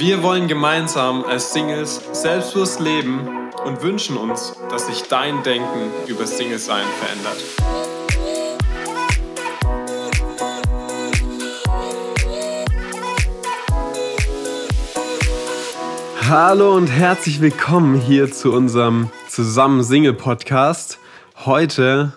Wir wollen gemeinsam als Singles selbstbewusst leben und wünschen uns, dass sich dein Denken über Single-Sein verändert. Hallo und herzlich willkommen hier zu unserem Zusammen Single Podcast. Heute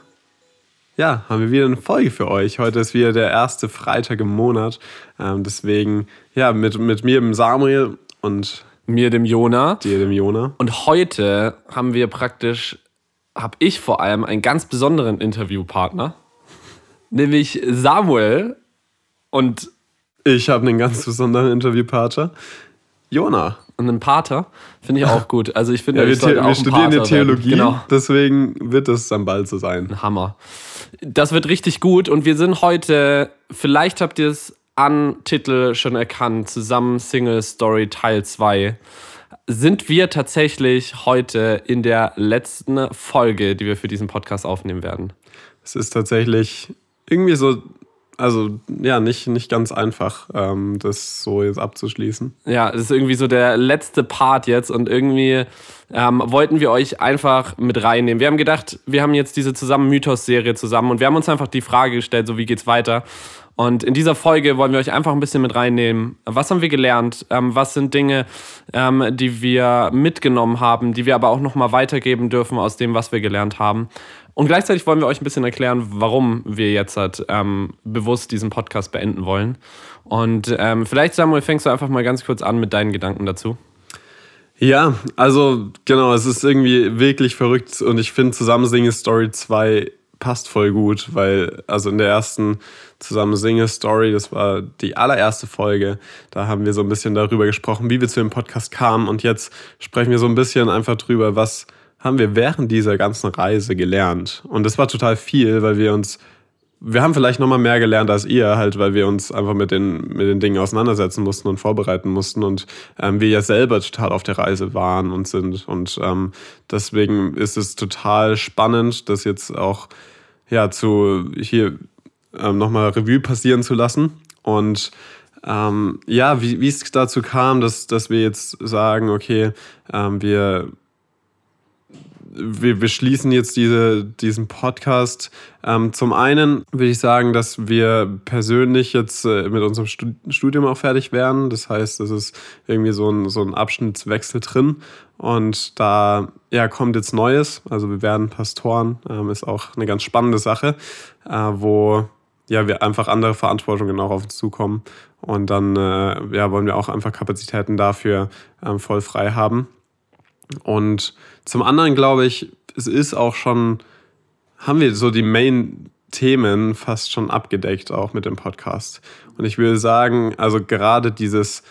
ja, haben wir wieder eine Folge für euch. Heute ist wieder der erste Freitag im Monat. Ähm, deswegen, ja, mit, mit mir, dem Samuel und mir, dem Jona. Dir, dem Jona. Und heute haben wir praktisch, habe ich vor allem einen ganz besonderen Interviewpartner, nämlich Samuel. Und ich habe einen ganz besonderen Interviewpartner, Jona. Und einen Pater finde ich auch gut. Also ich finde, ja, wir, wir studieren ja Theologie, genau. deswegen wird es dann bald so sein. Ein Hammer. Das wird richtig gut und wir sind heute, vielleicht habt ihr es an Titel schon erkannt, zusammen Single Story Teil 2. Sind wir tatsächlich heute in der letzten Folge, die wir für diesen Podcast aufnehmen werden? Es ist tatsächlich irgendwie so also ja, nicht, nicht ganz einfach, ähm, das so jetzt abzuschließen. Ja, es ist irgendwie so der letzte Part jetzt und irgendwie ähm, wollten wir euch einfach mit reinnehmen. Wir haben gedacht, wir haben jetzt diese zusammen Mythos-Serie zusammen und wir haben uns einfach die Frage gestellt, so wie geht's weiter? Und in dieser Folge wollen wir euch einfach ein bisschen mit reinnehmen. Was haben wir gelernt? Ähm, was sind Dinge, ähm, die wir mitgenommen haben, die wir aber auch nochmal weitergeben dürfen aus dem, was wir gelernt haben? Und gleichzeitig wollen wir euch ein bisschen erklären, warum wir jetzt halt, ähm, bewusst diesen Podcast beenden wollen. Und ähm, vielleicht, Samuel, fängst du einfach mal ganz kurz an mit deinen Gedanken dazu. Ja, also genau, es ist irgendwie wirklich verrückt und ich finde Zusammen Singe Story 2 passt voll gut, weil also in der ersten Zusammen Singe Story, das war die allererste Folge, da haben wir so ein bisschen darüber gesprochen, wie wir zu dem Podcast kamen und jetzt sprechen wir so ein bisschen einfach drüber, was haben wir während dieser ganzen Reise gelernt. Und das war total viel, weil wir uns, wir haben vielleicht nochmal mehr gelernt als ihr, halt, weil wir uns einfach mit den, mit den Dingen auseinandersetzen mussten und vorbereiten mussten und ähm, wir ja selber total auf der Reise waren und sind. Und ähm, deswegen ist es total spannend, das jetzt auch ja, zu hier ähm, nochmal Revue passieren zu lassen. Und ähm, ja, wie es dazu kam, dass, dass wir jetzt sagen, okay, ähm, wir wir, wir schließen jetzt diese, diesen Podcast. Ähm, zum einen würde ich sagen, dass wir persönlich jetzt äh, mit unserem Studium auch fertig werden. Das heißt, es ist irgendwie so ein, so ein Abschnittswechsel drin. Und da ja, kommt jetzt Neues. Also wir werden Pastoren. Ähm, ist auch eine ganz spannende Sache, äh, wo ja, wir einfach andere Verantwortungen auch auf uns zukommen. Und dann äh, ja, wollen wir auch einfach Kapazitäten dafür ähm, voll frei haben. Und zum anderen glaube ich, es ist auch schon, haben wir so die Main-Themen fast schon abgedeckt, auch mit dem Podcast. Und ich würde sagen, also gerade dieses,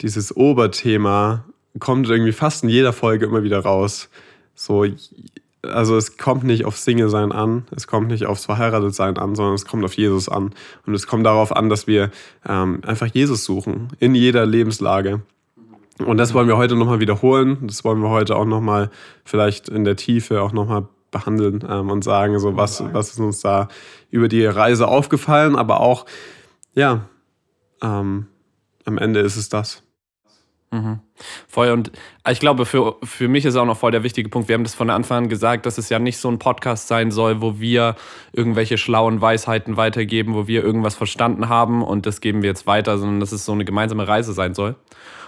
dieses Oberthema kommt irgendwie fast in jeder Folge immer wieder raus. So, also es kommt nicht auf Single-Sein an, es kommt nicht aufs Verheiratet-Sein an, sondern es kommt auf Jesus an. Und es kommt darauf an, dass wir ähm, einfach Jesus suchen, in jeder Lebenslage. Und das wollen wir heute nochmal wiederholen. Das wollen wir heute auch nochmal vielleicht in der Tiefe auch nochmal behandeln ähm, und sagen, so was, was ist uns da über die Reise aufgefallen, aber auch, ja, ähm, am Ende ist es das. Mhm. Voll. Und ich glaube, für, für mich ist auch noch voll der wichtige Punkt. Wir haben das von Anfang an gesagt, dass es ja nicht so ein Podcast sein soll, wo wir irgendwelche schlauen Weisheiten weitergeben, wo wir irgendwas verstanden haben und das geben wir jetzt weiter, sondern dass es so eine gemeinsame Reise sein soll.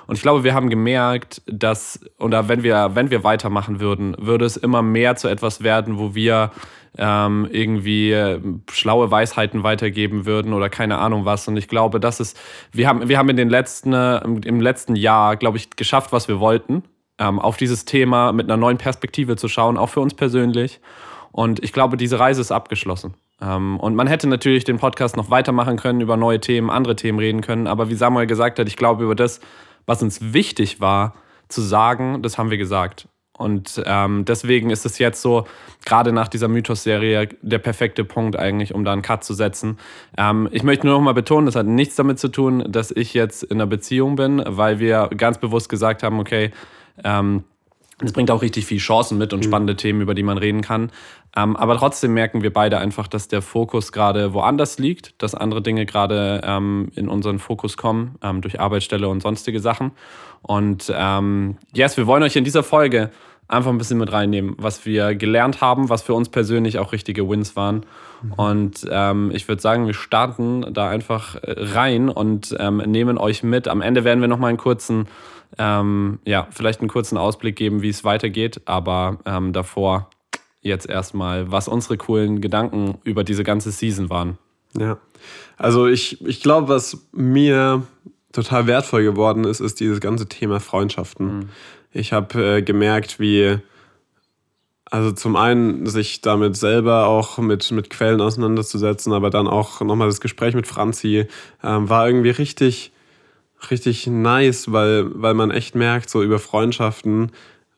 Und ich glaube, wir haben gemerkt, dass, oder wenn wir, wenn wir weitermachen würden, würde es immer mehr zu etwas werden, wo wir ähm, irgendwie schlaue Weisheiten weitergeben würden oder keine Ahnung was. Und ich glaube, das ist, wir haben, wir haben in den letzten, im letzten Jahr, glaube ich, geschafft, was wir wollten, ähm, auf dieses Thema mit einer neuen Perspektive zu schauen, auch für uns persönlich. Und ich glaube, diese Reise ist abgeschlossen. Ähm, und man hätte natürlich den Podcast noch weitermachen können, über neue Themen, andere Themen reden können. Aber wie Samuel gesagt hat, ich glaube, über das, was uns wichtig war zu sagen, das haben wir gesagt. Und ähm, deswegen ist es jetzt so, gerade nach dieser Mythos-Serie, der perfekte Punkt eigentlich, um da einen Cut zu setzen. Ähm, ich möchte nur noch mal betonen, das hat nichts damit zu tun, dass ich jetzt in einer Beziehung bin, weil wir ganz bewusst gesagt haben, okay, ähm, Es bringt auch richtig viel Chancen mit und mhm. spannende Themen, über die man reden kann. Ähm, aber trotzdem merken wir beide einfach, dass der Fokus gerade woanders liegt, dass andere Dinge gerade ähm, in unseren Fokus kommen, ähm, durch Arbeitsstelle und sonstige Sachen. Und ähm, yes, wir wollen euch in dieser Folge einfach ein bisschen mit reinnehmen, was wir gelernt haben, was für uns persönlich auch richtige Wins waren. Mhm. Und ähm, ich würde sagen, wir starten da einfach äh, rein und ähm, nehmen euch mit. Am Ende werden wir nochmal einen kurzen, ähm, ja, vielleicht einen kurzen Ausblick geben, wie es weitergeht. Aber ähm, davor jetzt erstmal, was unsere coolen Gedanken über diese ganze Season waren. Ja, also ich, ich glaube, was mir total wertvoll geworden ist, ist dieses ganze Thema Freundschaften. Mhm. Ich habe äh, gemerkt, wie, also zum einen sich damit selber auch mit, mit Quellen auseinanderzusetzen, aber dann auch nochmal das Gespräch mit Franzi ähm, war irgendwie richtig, richtig nice, weil, weil man echt merkt, so über Freundschaften,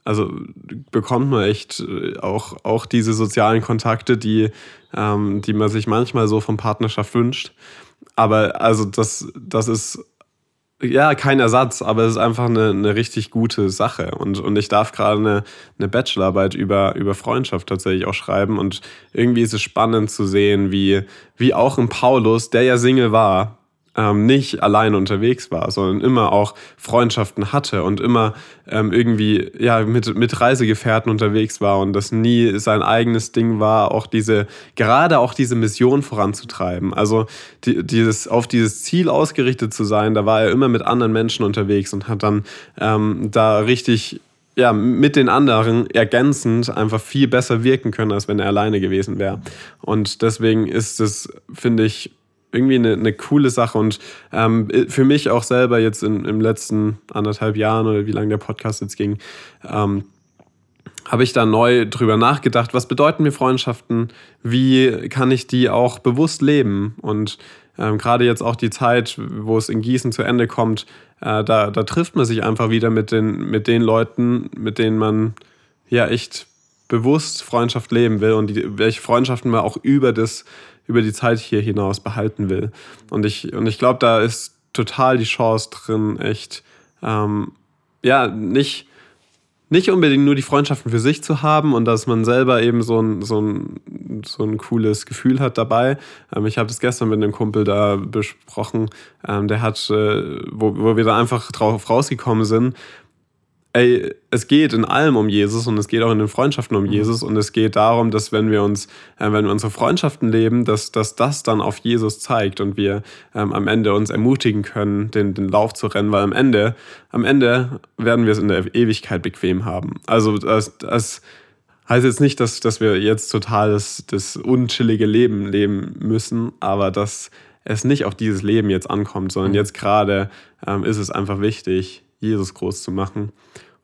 also bekommt man echt äh, auch, auch diese sozialen Kontakte, die, ähm, die man sich manchmal so von Partnerschaft wünscht. Aber also das, das ist ja, kein Ersatz, aber es ist einfach eine, eine richtig gute Sache. Und, und ich darf gerade eine, eine Bachelorarbeit über, über Freundschaft tatsächlich auch schreiben. Und irgendwie ist es spannend zu sehen, wie, wie auch ein Paulus, der ja Single war, ähm, nicht alleine unterwegs war, sondern immer auch Freundschaften hatte und immer ähm, irgendwie ja, mit, mit Reisegefährten unterwegs war und das nie sein eigenes Ding war, auch diese, gerade auch diese Mission voranzutreiben. Also die, dieses, auf dieses Ziel ausgerichtet zu sein, da war er immer mit anderen Menschen unterwegs und hat dann ähm, da richtig ja, mit den anderen ergänzend einfach viel besser wirken können, als wenn er alleine gewesen wäre. Und deswegen ist es, finde ich, irgendwie eine, eine coole Sache. Und ähm, für mich auch selber jetzt in, im letzten anderthalb Jahren oder wie lange der Podcast jetzt ging, ähm, habe ich da neu drüber nachgedacht, was bedeuten mir Freundschaften, wie kann ich die auch bewusst leben? Und ähm, gerade jetzt auch die Zeit, wo es in Gießen zu Ende kommt, äh, da, da trifft man sich einfach wieder mit den, mit den Leuten, mit denen man ja echt bewusst Freundschaft leben will. Und die, welche Freundschaften man auch über das über die Zeit hier hinaus behalten will. Und ich, und ich glaube, da ist total die Chance drin, echt, ähm, ja, nicht, nicht unbedingt nur die Freundschaften für sich zu haben und dass man selber eben so ein, so ein, so ein cooles Gefühl hat dabei. Ähm, ich habe das gestern mit einem Kumpel da besprochen, ähm, der hat, äh, wo, wo wir da einfach drauf rausgekommen sind, ey, es geht in allem um Jesus und es geht auch in den Freundschaften um mhm. Jesus und es geht darum, dass wenn wir uns, äh, wenn wir unsere Freundschaften leben, dass, dass das dann auf Jesus zeigt und wir ähm, am Ende uns ermutigen können, den, den Lauf zu rennen, weil am Ende, am Ende werden wir es in der Ewigkeit bequem haben. Also das, das heißt jetzt nicht, dass, dass wir jetzt total das, das unchillige Leben leben müssen, aber dass es nicht auf dieses Leben jetzt ankommt, sondern mhm. jetzt gerade ähm, ist es einfach wichtig, Jesus groß zu machen.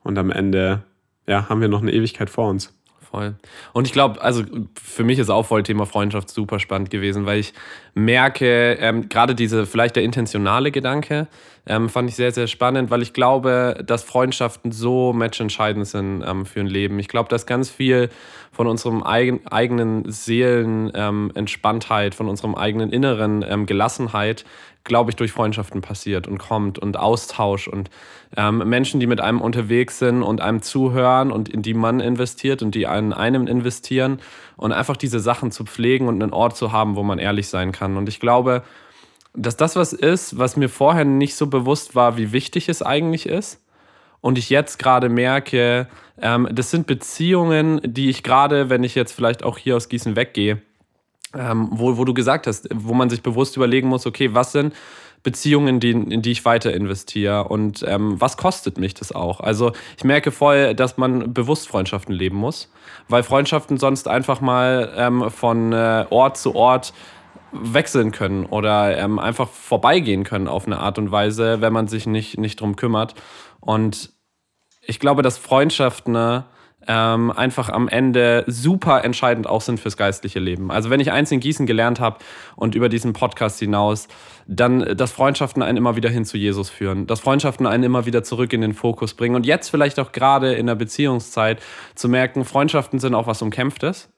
Und am Ende ja, haben wir noch eine Ewigkeit vor uns. Voll. Und ich glaube, also für mich ist auch voll Thema Freundschaft super spannend gewesen, weil ich merke, ähm, gerade diese, vielleicht der intentionale Gedanke, ähm, fand ich sehr, sehr spannend, weil ich glaube, dass Freundschaften so matchentscheidend sind ähm, für ein Leben. Ich glaube, dass ganz viel von unserem eigen, eigenen Seelenentspanntheit, ähm, von unserem eigenen inneren ähm, Gelassenheit glaube ich, durch Freundschaften passiert und kommt und Austausch und ähm, Menschen, die mit einem unterwegs sind und einem zuhören und in die man investiert und die an einem investieren und einfach diese Sachen zu pflegen und einen Ort zu haben, wo man ehrlich sein kann. Und ich glaube, dass das was ist, was mir vorher nicht so bewusst war, wie wichtig es eigentlich ist. Und ich jetzt gerade merke, ähm, das sind Beziehungen, die ich gerade, wenn ich jetzt vielleicht auch hier aus Gießen weggehe, ähm, wo, wo du gesagt hast, wo man sich bewusst überlegen muss, okay, was sind Beziehungen, die, in die ich weiter investiere und ähm, was kostet mich das auch? Also ich merke voll, dass man bewusst Freundschaften leben muss, weil Freundschaften sonst einfach mal ähm, von äh, Ort zu Ort wechseln können oder ähm, einfach vorbeigehen können auf eine Art und Weise, wenn man sich nicht, nicht drum kümmert. Und ich glaube, dass Freundschaften ne, ähm, einfach am Ende super entscheidend auch sind fürs geistliche Leben. Also wenn ich eins in Gießen gelernt habe und über diesen Podcast hinaus, dann, dass Freundschaften einen immer wieder hin zu Jesus führen, dass Freundschaften einen immer wieder zurück in den Fokus bringen und jetzt vielleicht auch gerade in der Beziehungszeit zu merken, Freundschaften sind auch was Umkämpftes,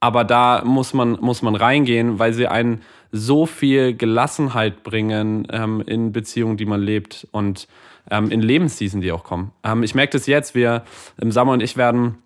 aber da muss man, muss man reingehen, weil sie einen so viel Gelassenheit bringen ähm, in Beziehungen, die man lebt und ähm, in Lebensseason, die auch kommen. Ähm, ich merke das jetzt, wir, im Sommer und ich werden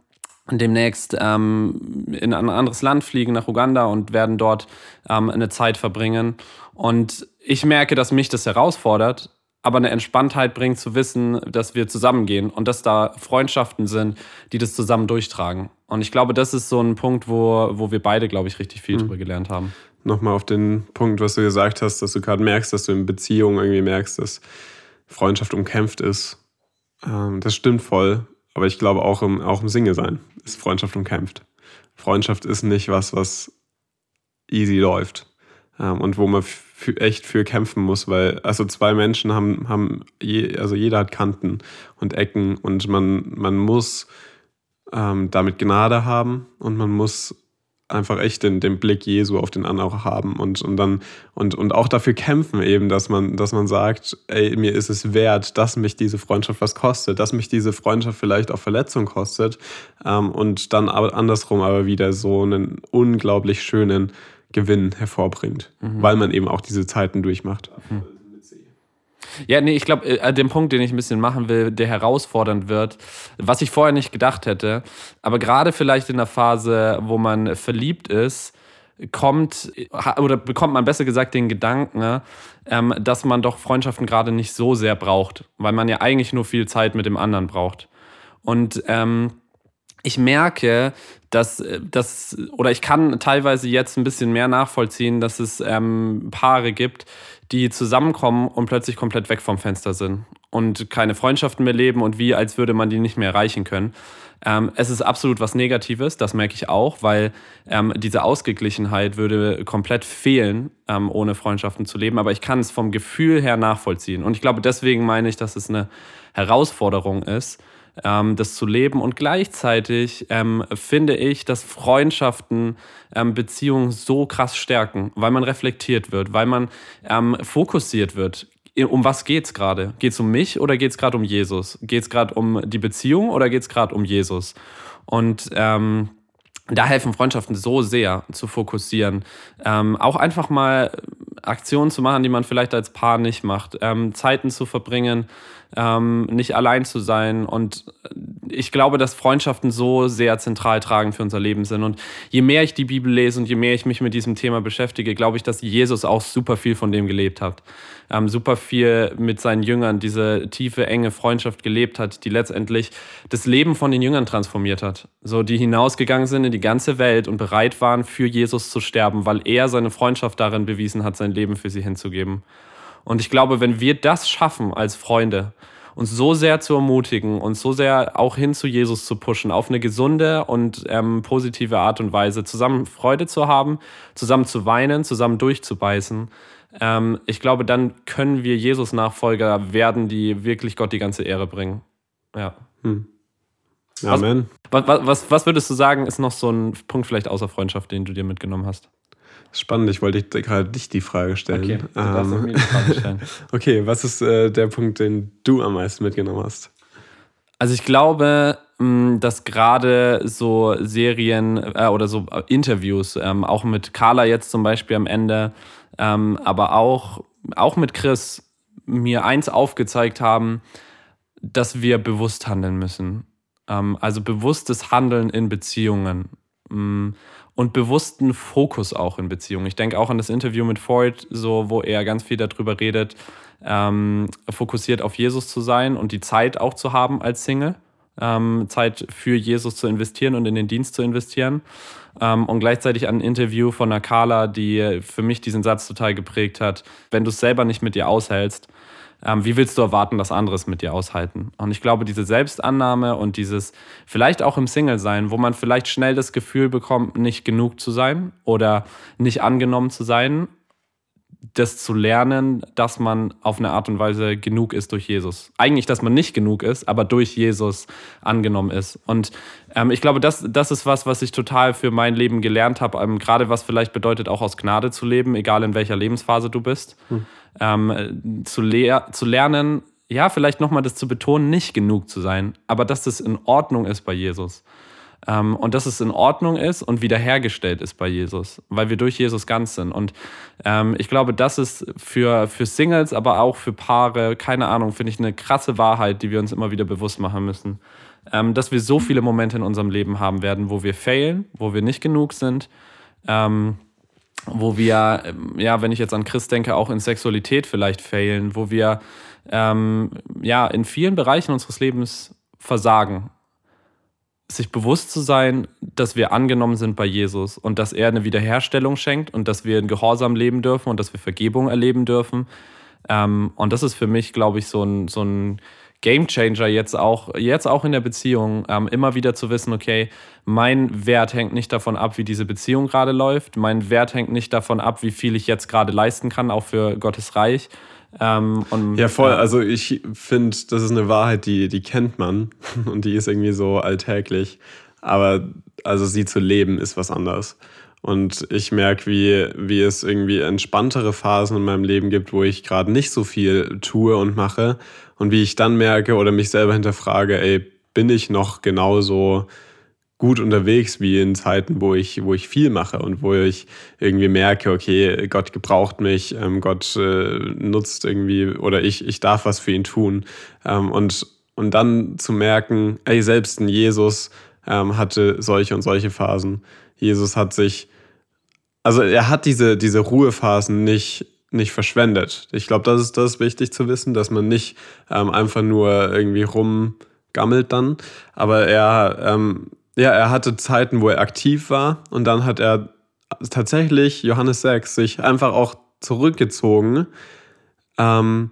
demnächst ähm, in ein anderes Land fliegen, nach Uganda und werden dort ähm, eine Zeit verbringen. Und ich merke, dass mich das herausfordert, aber eine Entspanntheit bringt zu wissen, dass wir zusammengehen und dass da Freundschaften sind, die das zusammen durchtragen. Und ich glaube, das ist so ein Punkt, wo, wo wir beide, glaube ich, richtig viel mhm. drüber gelernt haben. Nochmal auf den Punkt, was du gesagt hast, dass du gerade merkst, dass du in Beziehungen irgendwie merkst, dass Freundschaft umkämpft ist. Ähm, das stimmt voll. Aber ich glaube auch im, auch im Single-Sein ist Freundschaft umkämpft. Freundschaft ist nicht was, was easy läuft. Ähm, und wo man echt für kämpfen muss, weil also zwei Menschen haben, haben je, also jeder hat Kanten und Ecken und man, man muss ähm, damit Gnade haben und man muss einfach echt den, den Blick Jesu auf den anderen haben und, und dann und, und auch dafür kämpfen eben, dass man, dass man sagt, ey, mir ist es wert, dass mich diese Freundschaft was kostet, dass mich diese Freundschaft vielleicht auch Verletzung kostet ähm, und dann aber andersrum aber wieder so einen unglaublich schönen Gewinn hervorbringt, mhm. weil man eben auch diese Zeiten durchmacht. Mhm. Ja, nee, ich glaube, äh, den Punkt, den ich ein bisschen machen will, der herausfordernd wird, was ich vorher nicht gedacht hätte, aber gerade vielleicht in der Phase, wo man verliebt ist, kommt oder bekommt man besser gesagt den Gedanken, ne, ähm, dass man doch Freundschaften gerade nicht so sehr braucht, weil man ja eigentlich nur viel Zeit mit dem anderen braucht. Und ähm, ich merke, dass das oder ich kann teilweise jetzt ein bisschen mehr nachvollziehen, dass es ähm, Paare gibt, die zusammenkommen und plötzlich komplett weg vom Fenster sind und keine Freundschaften mehr leben und wie, als würde man die nicht mehr erreichen können. Ähm, es ist absolut was Negatives, das merke ich auch, weil ähm, diese Ausgeglichenheit würde komplett fehlen, ähm, ohne Freundschaften zu leben. Aber ich kann es vom Gefühl her nachvollziehen. Und ich glaube, deswegen meine ich, dass es eine Herausforderung ist, ähm, das zu leben. Und gleichzeitig ähm, finde ich, dass Freundschaften ähm, Beziehungen so krass stärken, weil man reflektiert wird, weil man ähm, fokussiert wird. Um was geht es gerade? Geht es um mich oder geht es gerade um Jesus? Geht es gerade um die Beziehung oder geht es gerade um Jesus? Und ähm, da helfen Freundschaften so sehr zu fokussieren. Ähm, auch einfach mal Aktionen zu machen, die man vielleicht als Paar nicht macht. Ähm, Zeiten zu verbringen, ähm, nicht allein zu sein. Und ich glaube, dass Freundschaften so sehr zentral tragen für unser Leben sind. Und je mehr ich die Bibel lese und je mehr ich mich mit diesem Thema beschäftige, glaube ich, dass Jesus auch super viel von dem gelebt hat. Ähm, super viel mit seinen Jüngern, diese tiefe, enge Freundschaft gelebt hat, die letztendlich das Leben von den Jüngern transformiert hat. So, die hinausgegangen sind in die ganze Welt und bereit waren, für Jesus zu sterben, weil er seine Freundschaft darin bewiesen hat, sein Leben für sie hinzugeben. Und ich glaube, wenn wir das schaffen als Freunde, uns so sehr zu ermutigen und so sehr auch hin zu Jesus zu pushen, auf eine gesunde und ähm, positive Art und Weise, zusammen Freude zu haben, zusammen zu weinen, zusammen durchzubeißen. Ähm, ich glaube, dann können wir Jesus-Nachfolger werden, die wirklich Gott die ganze Ehre bringen. Ja. Hm. Amen. Was, was, was würdest du sagen, ist noch so ein Punkt vielleicht außer Freundschaft, den du dir mitgenommen hast? Spannend, ich wollte gerade dich die Frage stellen. Okay, du darfst ähm, mir die Frage stellen. okay, was ist äh, der Punkt, den du am meisten mitgenommen hast? Also ich glaube, mh, dass gerade so Serien äh, oder so äh, Interviews, ähm, auch mit Carla jetzt zum Beispiel am Ende, ähm, aber auch, auch mit Chris, mir eins aufgezeigt haben, dass wir bewusst handeln müssen. Ähm, also bewusstes Handeln in Beziehungen. Und bewussten Fokus auch in Beziehungen. Ich denke auch an das Interview mit Ford, so, wo er ganz viel darüber redet, ähm, fokussiert auf Jesus zu sein und die Zeit auch zu haben als Single. Ähm, Zeit für Jesus zu investieren und in den Dienst zu investieren. Ähm, und gleichzeitig ein Interview von einer Carla, die für mich diesen Satz total geprägt hat. Wenn du es selber nicht mit dir aushältst, ähm, wie willst du erwarten, dass andere es mit dir aushalten? Und ich glaube, diese Selbstannahme und dieses vielleicht auch im Single-Sein, wo man vielleicht schnell das Gefühl bekommt, nicht genug zu sein oder nicht angenommen zu sein, das zu lernen, dass man auf eine Art und Weise genug ist durch Jesus. Eigentlich, dass man nicht genug ist, aber durch Jesus angenommen ist. Und ähm, ich glaube, das, das ist was, was ich total für mein Leben gelernt habe, ähm, gerade was vielleicht bedeutet, auch aus Gnade zu leben, egal in welcher Lebensphase du bist. Hm. Ähm, zu, lehr zu lernen, ja, vielleicht nochmal das zu betonen, nicht genug zu sein, aber dass das in Ordnung ist bei Jesus. Ähm, und dass es in Ordnung ist und wiederhergestellt ist bei Jesus, weil wir durch Jesus ganz sind. Und ähm, ich glaube, das ist für, für Singles, aber auch für Paare, keine Ahnung, finde ich eine krasse Wahrheit, die wir uns immer wieder bewusst machen müssen. Ähm, dass wir so viele Momente in unserem Leben haben werden, wo wir failen, wo wir nicht genug sind. Ähm, wo wir, ähm, ja, wenn ich jetzt an Chris denke, auch in Sexualität vielleicht failen, wo wir ähm, ja in vielen Bereichen unseres Lebens versagen. Sich bewusst zu sein, dass wir angenommen sind bei Jesus und dass er eine Wiederherstellung schenkt und dass wir in Gehorsam leben dürfen und dass wir Vergebung erleben dürfen. Ähm, und das ist für mich, glaube ich, so ein, so ein Gamechanger jetzt auch, jetzt auch in der Beziehung, ähm, immer wieder zu wissen, okay, mein Wert hängt nicht davon ab, wie diese Beziehung gerade läuft. Mein Wert hängt nicht davon ab, wie viel ich jetzt gerade leisten kann, auch für Gottes Reich. Ähm, und, ja, voll. Also ich finde, das ist eine Wahrheit, die, die kennt man und die ist irgendwie so alltäglich. Aber also sie zu leben ist was anderes. Und ich merke, wie, wie es irgendwie entspanntere Phasen in meinem Leben gibt, wo ich gerade nicht so viel tue und mache. Und wie ich dann merke oder mich selber hinterfrage, ey, bin ich noch genauso gut unterwegs wie in Zeiten, wo ich, wo ich viel mache und wo ich irgendwie merke, okay, Gott gebraucht mich, ähm, Gott äh, nutzt irgendwie oder ich, ich darf was für ihn tun. Ähm, und, und dann zu merken, ey, selbst ein Jesus ähm, hatte solche und solche Phasen. Jesus hat sich, also er hat diese, diese Ruhephasen nicht, nicht verschwendet. Ich glaube, das ist das wichtig zu wissen, dass man nicht ähm, einfach nur irgendwie rumgammelt dann. Aber er, ähm, ja, er hatte Zeiten, wo er aktiv war und dann hat er tatsächlich, Johannes 6, sich einfach auch zurückgezogen, ähm,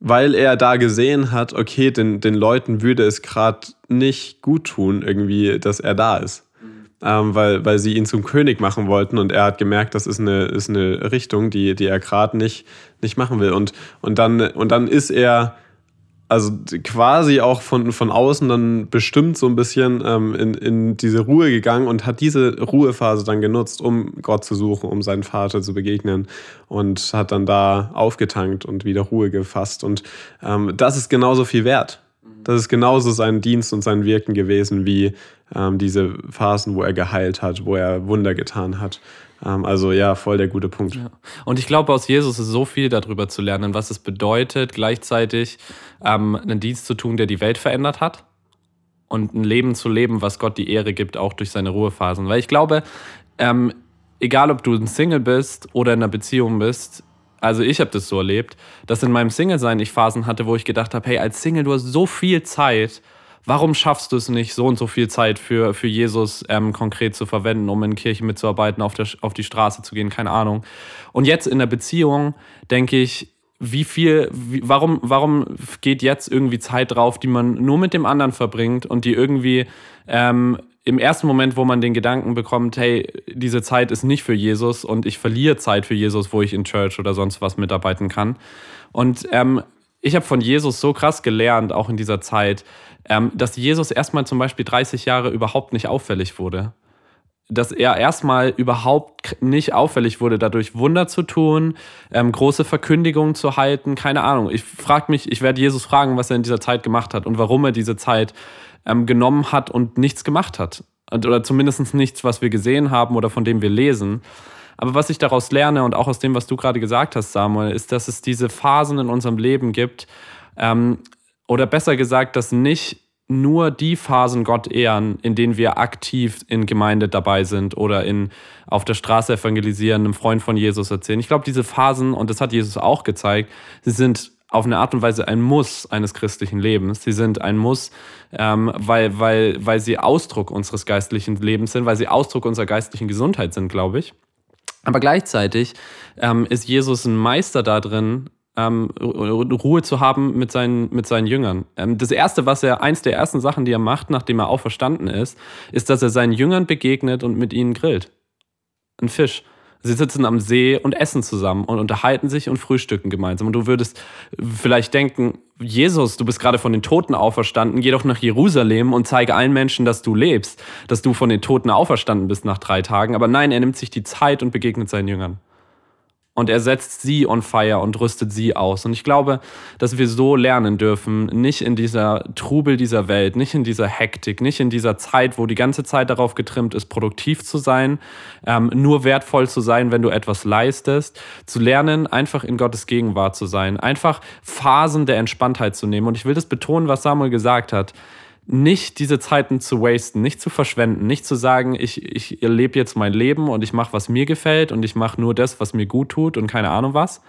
weil er da gesehen hat, okay, den, den Leuten würde es gerade nicht gut tun, irgendwie, dass er da ist ähm, weil, weil sie ihn zum König machen wollten und er hat gemerkt, das ist eine, ist eine Richtung, die, die er gerade nicht, nicht machen will. Und, und, dann, und dann ist er also quasi auch von, von außen dann bestimmt so ein bisschen ähm, in, in diese Ruhe gegangen und hat diese Ruhephase dann genutzt, um Gott zu suchen, um seinen Vater zu begegnen und hat dann da aufgetankt und wieder Ruhe gefasst. Und ähm, das ist genauso viel wert. Das ist genauso sein Dienst und sein Wirken gewesen wie ähm, diese Phasen, wo er geheilt hat, wo er Wunder getan hat. Ähm, also ja, voll der gute Punkt. Ja. Und ich glaube, aus Jesus ist so viel darüber zu lernen, was es bedeutet, gleichzeitig ähm, einen Dienst zu tun, der die Welt verändert hat. Und ein Leben zu leben, was Gott die Ehre gibt, auch durch seine Ruhephasen. Weil ich glaube, ähm, egal ob du ein Single bist oder in einer Beziehung bist, also ich habe das so erlebt, dass in meinem Single-Sein ich Phasen hatte, wo ich gedacht habe, hey, als Single, du hast so viel Zeit, warum schaffst du es nicht, so und so viel Zeit für, für Jesus ähm, konkret zu verwenden, um in Kirchen mitzuarbeiten, auf, der, auf die Straße zu gehen, keine Ahnung. Und jetzt in der Beziehung denke ich, wie viel, wie, warum, warum geht jetzt irgendwie Zeit drauf, die man nur mit dem anderen verbringt und die irgendwie ähm, im ersten Moment, wo man den Gedanken bekommt, hey, diese Zeit ist nicht für Jesus und ich verliere Zeit für Jesus, wo ich in Church oder sonst was mitarbeiten kann. Und ähm, ich habe von Jesus so krass gelernt, auch in dieser Zeit, ähm, dass Jesus erstmal zum Beispiel 30 Jahre überhaupt nicht auffällig wurde. Dass er erstmal überhaupt nicht auffällig wurde, dadurch Wunder zu tun, ähm, große Verkündigungen zu halten, keine Ahnung. Ich frage mich, ich werde Jesus fragen, was er in dieser Zeit gemacht hat und warum er diese Zeit ähm, genommen hat und nichts gemacht hat. Oder zumindest nichts, was wir gesehen haben oder von dem wir lesen. Aber was ich daraus lerne und auch aus dem, was du gerade gesagt hast, Samuel, ist, dass es diese Phasen in unserem Leben gibt, ähm, oder besser gesagt, dass nicht nur die Phasen Gott ehren, in denen wir aktiv in Gemeinde dabei sind oder in, auf der Straße evangelisieren, einem Freund von Jesus erzählen. Ich glaube, diese Phasen, und das hat Jesus auch gezeigt, sie sind auf eine Art und Weise ein Muss eines christlichen Lebens. Sie sind ein Muss, ähm, weil, weil, weil sie Ausdruck unseres geistlichen Lebens sind, weil sie Ausdruck unserer geistlichen Gesundheit sind, glaube ich. Aber gleichzeitig ähm, ist Jesus ein Meister darin, ähm, Ruhe zu haben mit seinen, mit seinen Jüngern. Ähm, das erste, was er, eins der ersten Sachen, die er macht, nachdem er auferstanden ist, ist, dass er seinen Jüngern begegnet und mit ihnen grillt. Ein Fisch. Sie sitzen am See und essen zusammen und unterhalten sich und frühstücken gemeinsam. Und du würdest vielleicht denken, Jesus, du bist gerade von den Toten auferstanden, geh doch nach Jerusalem und zeige allen Menschen, dass du lebst, dass du von den Toten auferstanden bist nach drei Tagen. Aber nein, er nimmt sich die Zeit und begegnet seinen Jüngern. Und er setzt sie on fire und rüstet sie aus. Und ich glaube, dass wir so lernen dürfen, nicht in dieser Trubel dieser Welt, nicht in dieser Hektik, nicht in dieser Zeit, wo die ganze Zeit darauf getrimmt ist, produktiv zu sein, ähm, nur wertvoll zu sein, wenn du etwas leistest, zu lernen, einfach in Gottes Gegenwart zu sein, einfach Phasen der Entspanntheit zu nehmen. Und ich will das betonen, was Samuel gesagt hat nicht diese Zeiten zu wasten, nicht zu verschwenden, nicht zu sagen, ich, ich lebe jetzt mein Leben und ich mache, was mir gefällt und ich mache nur das, was mir gut tut und keine Ahnung was.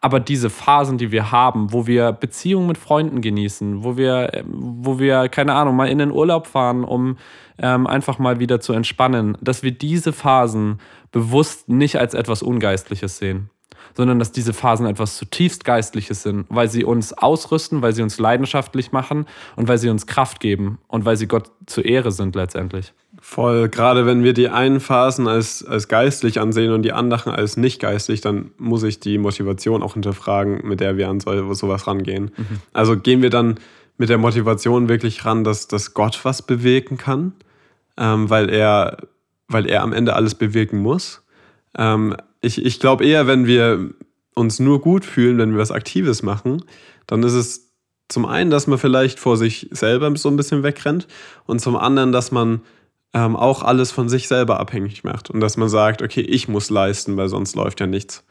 Aber diese Phasen, die wir haben, wo wir Beziehungen mit Freunden genießen, wo wir, wo wir, keine Ahnung, mal in den Urlaub fahren, um ähm, einfach mal wieder zu entspannen, dass wir diese Phasen bewusst nicht als etwas Ungeistliches sehen sondern dass diese Phasen etwas zutiefst Geistliches sind, weil sie uns ausrüsten, weil sie uns leidenschaftlich machen und weil sie uns Kraft geben und weil sie Gott zur Ehre sind letztendlich. Voll, gerade wenn wir die einen Phasen als, als geistlich ansehen und die anderen als nicht geistlich, dann muss ich die Motivation auch hinterfragen, mit der wir an so, sowas rangehen. Mhm. Also gehen wir dann mit der Motivation wirklich ran, dass, dass Gott was bewegen kann, ähm, weil, er, weil er am Ende alles bewirken muss. Ähm, ich, ich glaube eher, wenn wir uns nur gut fühlen, wenn wir was Aktives machen, dann ist es zum einen, dass man vielleicht vor sich selber so ein bisschen wegrennt und zum anderen, dass man ähm, auch alles von sich selber abhängig macht und dass man sagt, okay, ich muss leisten, weil sonst läuft ja nichts.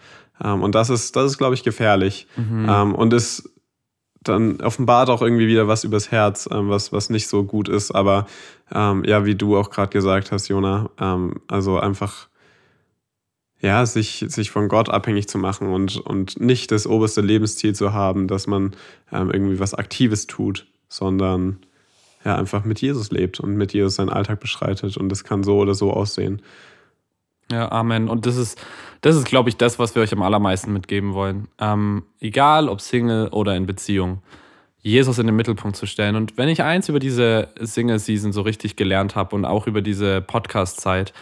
Ähm, und das ist, das ist, glaube ich, gefährlich. Mhm. Ähm, und es dann offenbart auch irgendwie wieder was übers Herz, ähm, was, was nicht so gut ist. Aber ähm, ja, wie du auch gerade gesagt hast, Jona, ähm, also einfach ja, sich, sich von Gott abhängig zu machen und, und nicht das oberste Lebensziel zu haben, dass man ähm, irgendwie was Aktives tut, sondern ja, einfach mit Jesus lebt und mit Jesus seinen Alltag beschreitet. Und das kann so oder so aussehen. Ja, Amen. Und das ist, das ist, glaube ich, das, was wir euch am allermeisten mitgeben wollen. Ähm, egal ob Single oder in Beziehung, Jesus in den Mittelpunkt zu stellen. Und wenn ich eins über diese Single-Season so richtig gelernt habe und auch über diese Podcast-Zeit,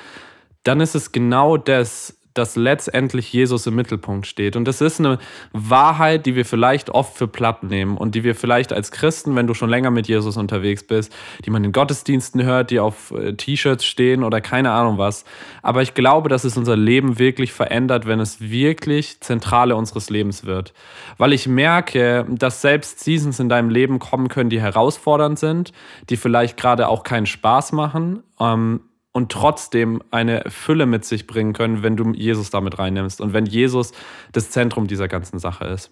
dann ist es genau das, dass letztendlich Jesus im Mittelpunkt steht. Und das ist eine Wahrheit, die wir vielleicht oft für platt nehmen und die wir vielleicht als Christen, wenn du schon länger mit Jesus unterwegs bist, die man in Gottesdiensten hört, die auf äh, T-Shirts stehen oder keine Ahnung was. Aber ich glaube, dass es unser Leben wirklich verändert, wenn es wirklich Zentrale unseres Lebens wird. Weil ich merke, dass selbst Seasons in deinem Leben kommen können, die herausfordernd sind, die vielleicht gerade auch keinen Spaß machen. Ähm, und trotzdem eine Fülle mit sich bringen können, wenn du Jesus damit reinnimmst und wenn Jesus das Zentrum dieser ganzen Sache ist.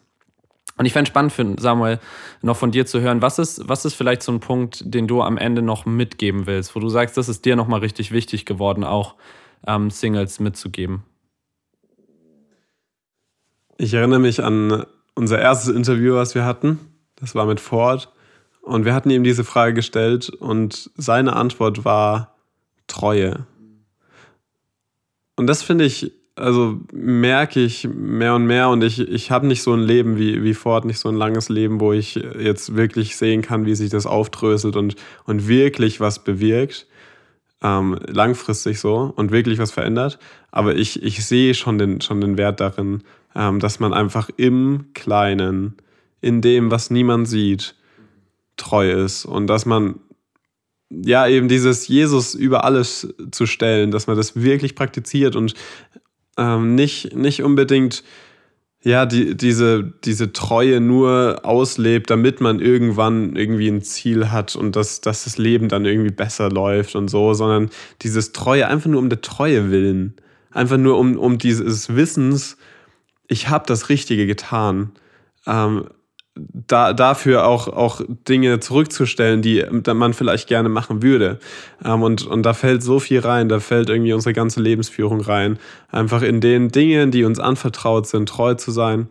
Und ich fände spannend für Samuel, noch von dir zu hören, was ist, was ist vielleicht so ein Punkt, den du am Ende noch mitgeben willst, wo du sagst, das ist dir nochmal richtig wichtig geworden, auch ähm, Singles mitzugeben? Ich erinnere mich an unser erstes Interview, was wir hatten. Das war mit Ford. Und wir hatten ihm diese Frage gestellt und seine Antwort war, Treue. Und das finde ich, also merke ich mehr und mehr und ich, ich habe nicht so ein Leben wie, wie Ford, nicht so ein langes Leben, wo ich jetzt wirklich sehen kann, wie sich das aufdröselt und, und wirklich was bewirkt. Ähm, langfristig so und wirklich was verändert. Aber ich, ich sehe schon den, schon den Wert darin, ähm, dass man einfach im Kleinen, in dem, was niemand sieht, treu ist und dass man ja, eben dieses Jesus über alles zu stellen, dass man das wirklich praktiziert und ähm, nicht, nicht unbedingt ja, die, diese, diese Treue nur auslebt, damit man irgendwann irgendwie ein Ziel hat und dass, dass das Leben dann irgendwie besser läuft und so, sondern dieses Treue einfach nur um der Treue willen. Einfach nur um, um dieses Wissens, ich habe das Richtige getan. Ähm, da, dafür auch, auch Dinge zurückzustellen, die man vielleicht gerne machen würde. Ähm, und, und da fällt so viel rein, da fällt irgendwie unsere ganze Lebensführung rein. Einfach in den Dingen, die uns anvertraut sind, treu zu sein,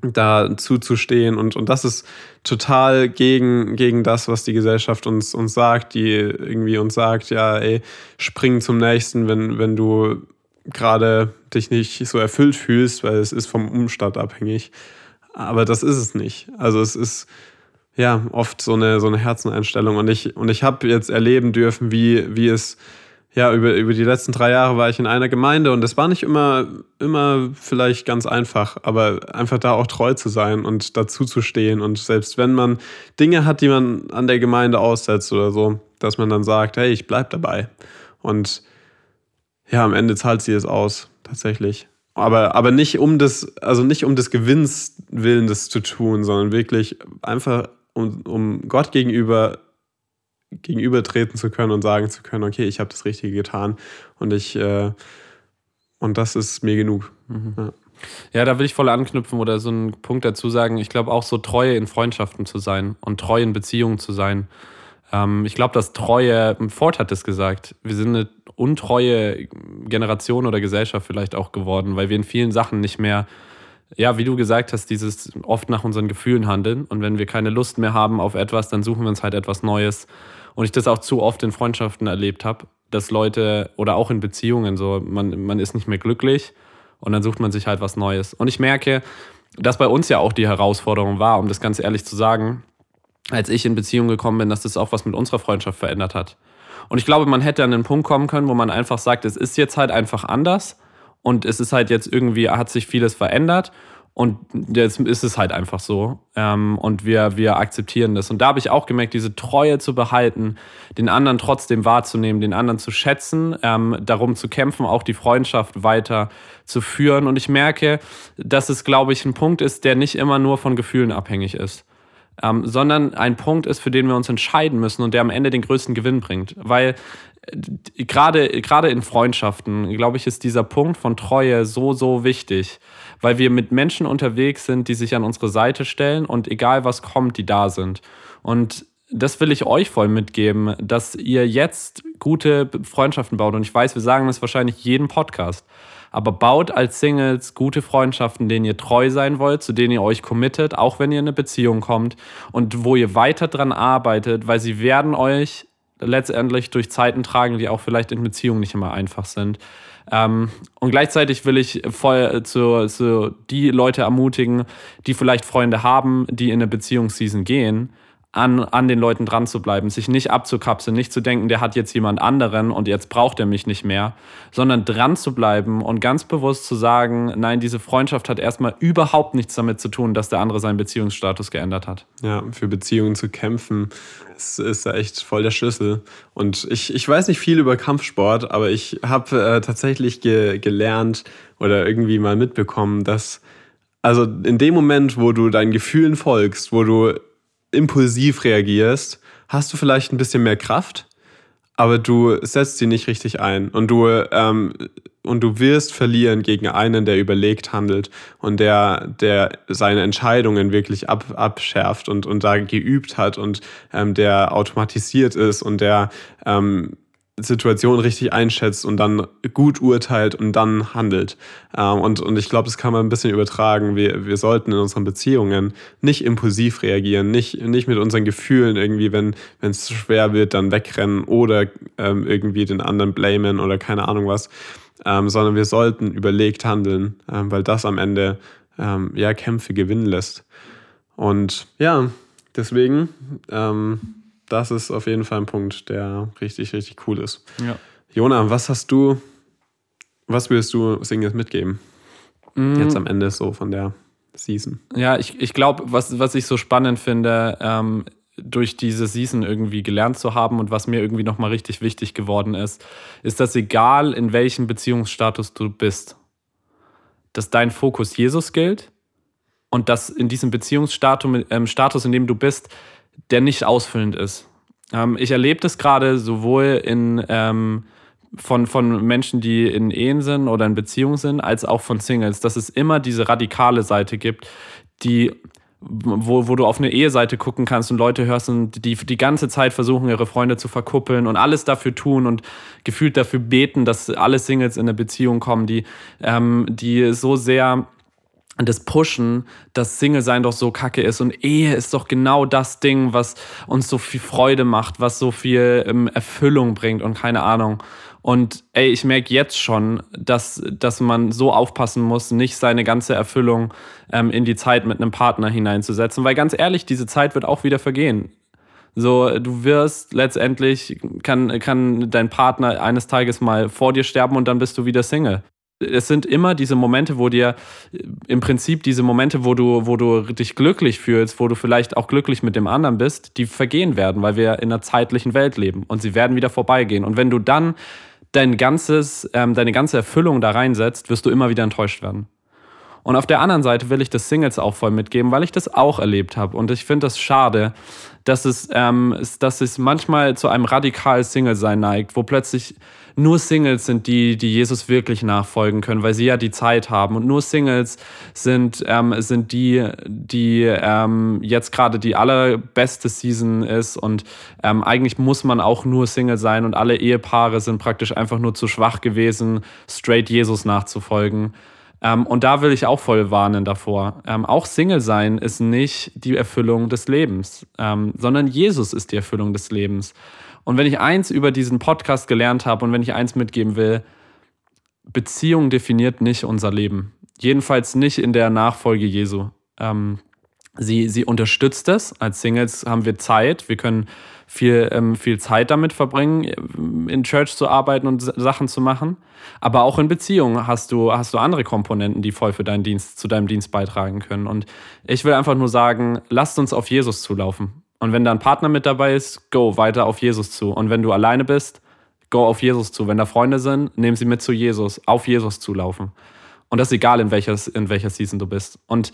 da zuzustehen. Und, und das ist total gegen, gegen das, was die Gesellschaft uns, uns sagt, die irgendwie uns sagt, ja, ey, spring zum nächsten, wenn, wenn du gerade dich nicht so erfüllt fühlst, weil es ist vom Umstand abhängig. Aber das ist es nicht. Also es ist ja oft so eine, so eine Herzeneinstellung. Und ich, und ich habe jetzt erleben dürfen, wie, wie es, ja, über, über die letzten drei Jahre war ich in einer Gemeinde und es war nicht immer, immer vielleicht ganz einfach, aber einfach da auch treu zu sein und dazu zu stehen. Und selbst wenn man Dinge hat, die man an der Gemeinde aussetzt oder so, dass man dann sagt, hey, ich bleib dabei. Und ja, am Ende zahlt sie es aus, tatsächlich. Aber, aber nicht um des, also nicht um des Gewinns willen das zu tun, sondern wirklich einfach um, um Gott gegenüber gegenübertreten zu können und sagen zu können, okay, ich habe das Richtige getan und ich äh, und das ist mir genug. Mhm. Ja. ja. da will ich voll anknüpfen oder so einen Punkt dazu sagen. Ich glaube auch so Treue in Freundschaften zu sein und treu in Beziehungen zu sein. Ähm, ich glaube, dass Treue, Ford hat es gesagt, wir sind eine untreue Generation oder Gesellschaft vielleicht auch geworden, weil wir in vielen Sachen nicht mehr ja, wie du gesagt hast, dieses oft nach unseren Gefühlen handeln. Und wenn wir keine Lust mehr haben auf etwas, dann suchen wir uns halt etwas Neues. Und ich das auch zu oft in Freundschaften erlebt habe, dass Leute oder auch in Beziehungen so, man, man ist nicht mehr glücklich und dann sucht man sich halt was Neues. Und ich merke, dass bei uns ja auch die Herausforderung war, um das ganz ehrlich zu sagen, als ich in Beziehung gekommen bin, dass das auch was mit unserer Freundschaft verändert hat. Und ich glaube, man hätte an den Punkt kommen können, wo man einfach sagt, es ist jetzt halt einfach anders und es ist halt jetzt irgendwie, hat sich vieles verändert und jetzt ist es halt einfach so. Ähm, und wir, wir akzeptieren das. Und da habe ich auch gemerkt, diese Treue zu behalten, den anderen trotzdem wahrzunehmen, den anderen zu schätzen, ähm, darum zu kämpfen, auch die Freundschaft weiter zu führen. Und ich merke, dass es, glaube ich, ein Punkt ist, der nicht immer nur von Gefühlen abhängig ist. Ähm, sondern ein Punkt ist, für den wir uns entscheiden müssen und der am Ende den größten Gewinn bringt. Weil gerade, gerade in Freundschaften, glaube ich, ist dieser Punkt von Treue so, so wichtig, weil wir mit Menschen unterwegs sind, die sich an unsere Seite stellen und egal was kommt, die da sind. Und das will ich euch voll mitgeben, dass ihr jetzt gute Freundschaften baut. Und ich weiß, wir sagen das wahrscheinlich jeden Podcast. Aber baut als Singles gute Freundschaften, denen ihr treu sein wollt, zu denen ihr euch committet, auch wenn ihr in eine Beziehung kommt und wo ihr weiter dran arbeitet, weil sie werden euch letztendlich durch Zeiten tragen, die auch vielleicht in Beziehungen nicht immer einfach sind. Ähm, und gleichzeitig will ich voll zu, zu die Leute ermutigen, die vielleicht Freunde haben, die in eine Beziehungsseason gehen, an, an den Leuten dran zu bleiben, sich nicht abzukapseln, nicht zu denken, der hat jetzt jemand anderen und jetzt braucht er mich nicht mehr, sondern dran zu bleiben und ganz bewusst zu sagen, nein, diese Freundschaft hat erstmal überhaupt nichts damit zu tun, dass der andere seinen Beziehungsstatus geändert hat. Ja, für Beziehungen zu kämpfen, ist, ist echt voll der Schlüssel. Und ich, ich weiß nicht viel über Kampfsport, aber ich habe äh, tatsächlich ge gelernt oder irgendwie mal mitbekommen, dass also in dem Moment, wo du deinen Gefühlen folgst, wo du impulsiv reagierst, hast du vielleicht ein bisschen mehr Kraft, aber du setzt sie nicht richtig ein. Und du ähm, und du wirst verlieren gegen einen, der überlegt handelt und der, der seine Entscheidungen wirklich ab, abschärft und, und da geübt hat und ähm, der automatisiert ist und der ähm, Situation richtig einschätzt und dann gut urteilt und dann handelt. Ähm, und, und ich glaube, das kann man ein bisschen übertragen. Wir, wir sollten in unseren Beziehungen nicht impulsiv reagieren, nicht, nicht mit unseren Gefühlen irgendwie, wenn es zu schwer wird, dann wegrennen oder ähm, irgendwie den anderen blamen oder keine Ahnung was, ähm, sondern wir sollten überlegt handeln, ähm, weil das am Ende ähm, ja Kämpfe gewinnen lässt. Und ja, deswegen ähm, das ist auf jeden Fall ein Punkt, der richtig, richtig cool ist. Ja. Jona, was hast du, was willst du Singles mitgeben? Mm. Jetzt am Ende so von der Season. Ja, ich, ich glaube, was, was ich so spannend finde, ähm, durch diese Season irgendwie gelernt zu haben und was mir irgendwie nochmal richtig wichtig geworden ist, ist, dass egal in welchem Beziehungsstatus du bist, dass dein Fokus Jesus gilt und dass in diesem Beziehungsstatus, ähm, Status, in dem du bist, der nicht ausfüllend ist. Ähm, ich erlebe das gerade sowohl in, ähm, von, von Menschen, die in Ehen sind oder in Beziehungen sind, als auch von Singles, dass es immer diese radikale Seite gibt, die wo, wo du auf eine Eheseite gucken kannst und Leute hörst, die die ganze Zeit versuchen, ihre Freunde zu verkuppeln und alles dafür tun und gefühlt dafür beten, dass alle Singles in eine Beziehung kommen, die, ähm, die so sehr das Pushen, dass Single-Sein doch so kacke ist und Ehe ist doch genau das Ding, was uns so viel Freude macht, was so viel ähm, Erfüllung bringt und keine Ahnung. Und ey, ich merke jetzt schon, dass, dass man so aufpassen muss, nicht seine ganze Erfüllung ähm, in die Zeit mit einem Partner hineinzusetzen, weil ganz ehrlich, diese Zeit wird auch wieder vergehen. So, du wirst letztendlich, kann, kann dein Partner eines Tages mal vor dir sterben und dann bist du wieder Single es sind immer diese Momente, wo dir im Prinzip diese Momente, wo du, wo du dich glücklich fühlst, wo du vielleicht auch glücklich mit dem anderen bist, die vergehen werden, weil wir in einer zeitlichen Welt leben und sie werden wieder vorbeigehen. Und wenn du dann dein ganzes, ähm, deine ganze Erfüllung da reinsetzt, wirst du immer wieder enttäuscht werden. Und auf der anderen Seite will ich das Singles auch voll mitgeben, weil ich das auch erlebt habe. Und ich finde das schade, dass es, ähm, dass es manchmal zu einem radikal Single-Sein neigt, wo plötzlich nur Singles sind die, die Jesus wirklich nachfolgen können, weil sie ja die Zeit haben. Und nur Singles sind, ähm, sind die, die ähm, jetzt gerade die allerbeste Season ist. Und ähm, eigentlich muss man auch nur Single sein und alle Ehepaare sind praktisch einfach nur zu schwach gewesen, straight Jesus nachzufolgen. Ähm, und da will ich auch voll warnen davor. Ähm, auch Single sein ist nicht die Erfüllung des Lebens, ähm, sondern Jesus ist die Erfüllung des Lebens. Und wenn ich eins über diesen Podcast gelernt habe und wenn ich eins mitgeben will, Beziehung definiert nicht unser Leben. Jedenfalls nicht in der Nachfolge Jesu. Ähm, sie, sie unterstützt es. Als Singles haben wir Zeit. Wir können viel, ähm, viel Zeit damit verbringen, in Church zu arbeiten und Sachen zu machen. Aber auch in Beziehungen hast du, hast du andere Komponenten, die voll für deinen Dienst, zu deinem Dienst beitragen können. Und ich will einfach nur sagen, lasst uns auf Jesus zulaufen. Und wenn da ein Partner mit dabei ist, go weiter auf Jesus zu. Und wenn du alleine bist, go auf Jesus zu. Wenn da Freunde sind, nehmen sie mit zu Jesus, auf Jesus zulaufen. Und das ist egal, in welcher, in welcher Season du bist. Und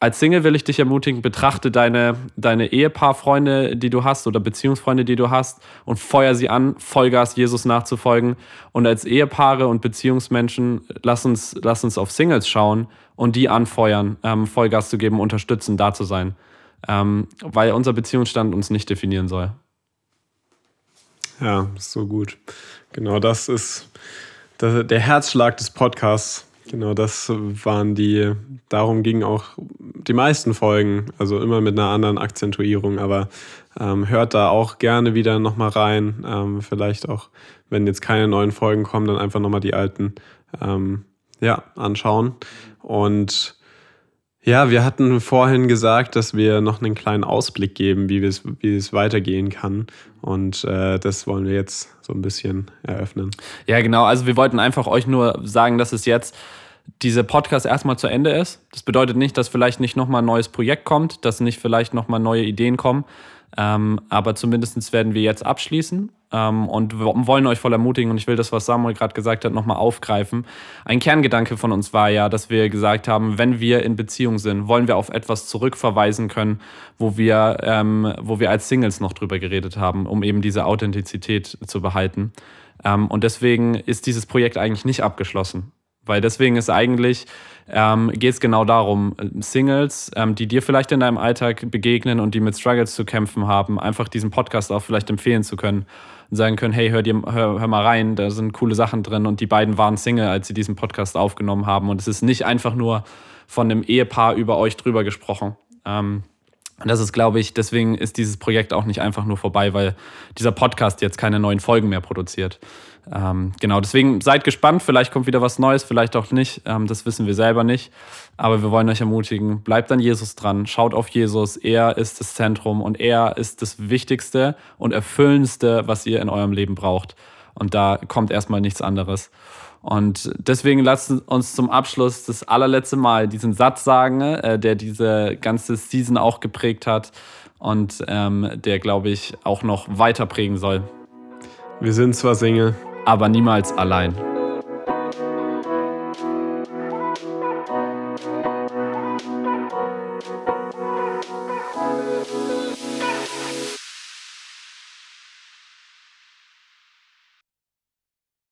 als Single will ich dich ermutigen, betrachte deine, deine Ehepaarfreunde, die du hast oder Beziehungsfreunde, die du hast und feuer sie an, Vollgas Jesus nachzufolgen. Und als Ehepaare und Beziehungsmenschen, lass uns, lass uns auf Singles schauen und die anfeuern, ähm, Vollgas zu geben, unterstützen, da zu sein. Ähm, weil unser Beziehungsstand uns nicht definieren soll. Ja, so gut. Genau das ist der Herzschlag des Podcasts Genau, das waren die, darum gingen auch die meisten Folgen, also immer mit einer anderen Akzentuierung, aber ähm, hört da auch gerne wieder nochmal rein. Ähm, vielleicht auch, wenn jetzt keine neuen Folgen kommen, dann einfach nochmal die alten ähm, ja, anschauen. Und ja, wir hatten vorhin gesagt, dass wir noch einen kleinen Ausblick geben, wie, wie es weitergehen kann. Und äh, das wollen wir jetzt so ein bisschen eröffnen. Ja, genau. Also wir wollten einfach euch nur sagen, dass es jetzt dieser Podcast erstmal zu Ende ist. Das bedeutet nicht, dass vielleicht nicht nochmal ein neues Projekt kommt, dass nicht vielleicht nochmal neue Ideen kommen. Ähm, aber zumindest werden wir jetzt abschließen ähm, und wollen euch voll ermutigen. Und ich will das, was Samuel gerade gesagt hat, nochmal aufgreifen. Ein Kerngedanke von uns war ja, dass wir gesagt haben, wenn wir in Beziehung sind, wollen wir auf etwas zurückverweisen können, wo wir, ähm, wo wir als Singles noch drüber geredet haben, um eben diese Authentizität zu behalten. Ähm, und deswegen ist dieses Projekt eigentlich nicht abgeschlossen. Weil deswegen ist eigentlich, ähm, geht es genau darum, Singles, ähm, die dir vielleicht in deinem Alltag begegnen und die mit Struggles zu kämpfen haben, einfach diesen Podcast auch vielleicht empfehlen zu können und sagen können, hey, hör, dir, hör, hör mal rein, da sind coole Sachen drin und die beiden waren Single, als sie diesen Podcast aufgenommen haben und es ist nicht einfach nur von einem Ehepaar über euch drüber gesprochen. Ähm, und das ist, glaube ich, deswegen ist dieses Projekt auch nicht einfach nur vorbei, weil dieser Podcast jetzt keine neuen Folgen mehr produziert. Ähm, genau, deswegen seid gespannt, vielleicht kommt wieder was Neues, vielleicht auch nicht. Ähm, das wissen wir selber nicht. Aber wir wollen euch ermutigen, bleibt an Jesus dran, schaut auf Jesus. Er ist das Zentrum und er ist das Wichtigste und Erfüllendste, was ihr in eurem Leben braucht. Und da kommt erstmal nichts anderes. Und deswegen lasst uns zum Abschluss das allerletzte Mal diesen Satz sagen, äh, der diese ganze Season auch geprägt hat und ähm, der, glaube ich, auch noch weiter prägen soll. Wir sind zwar Single, aber niemals allein.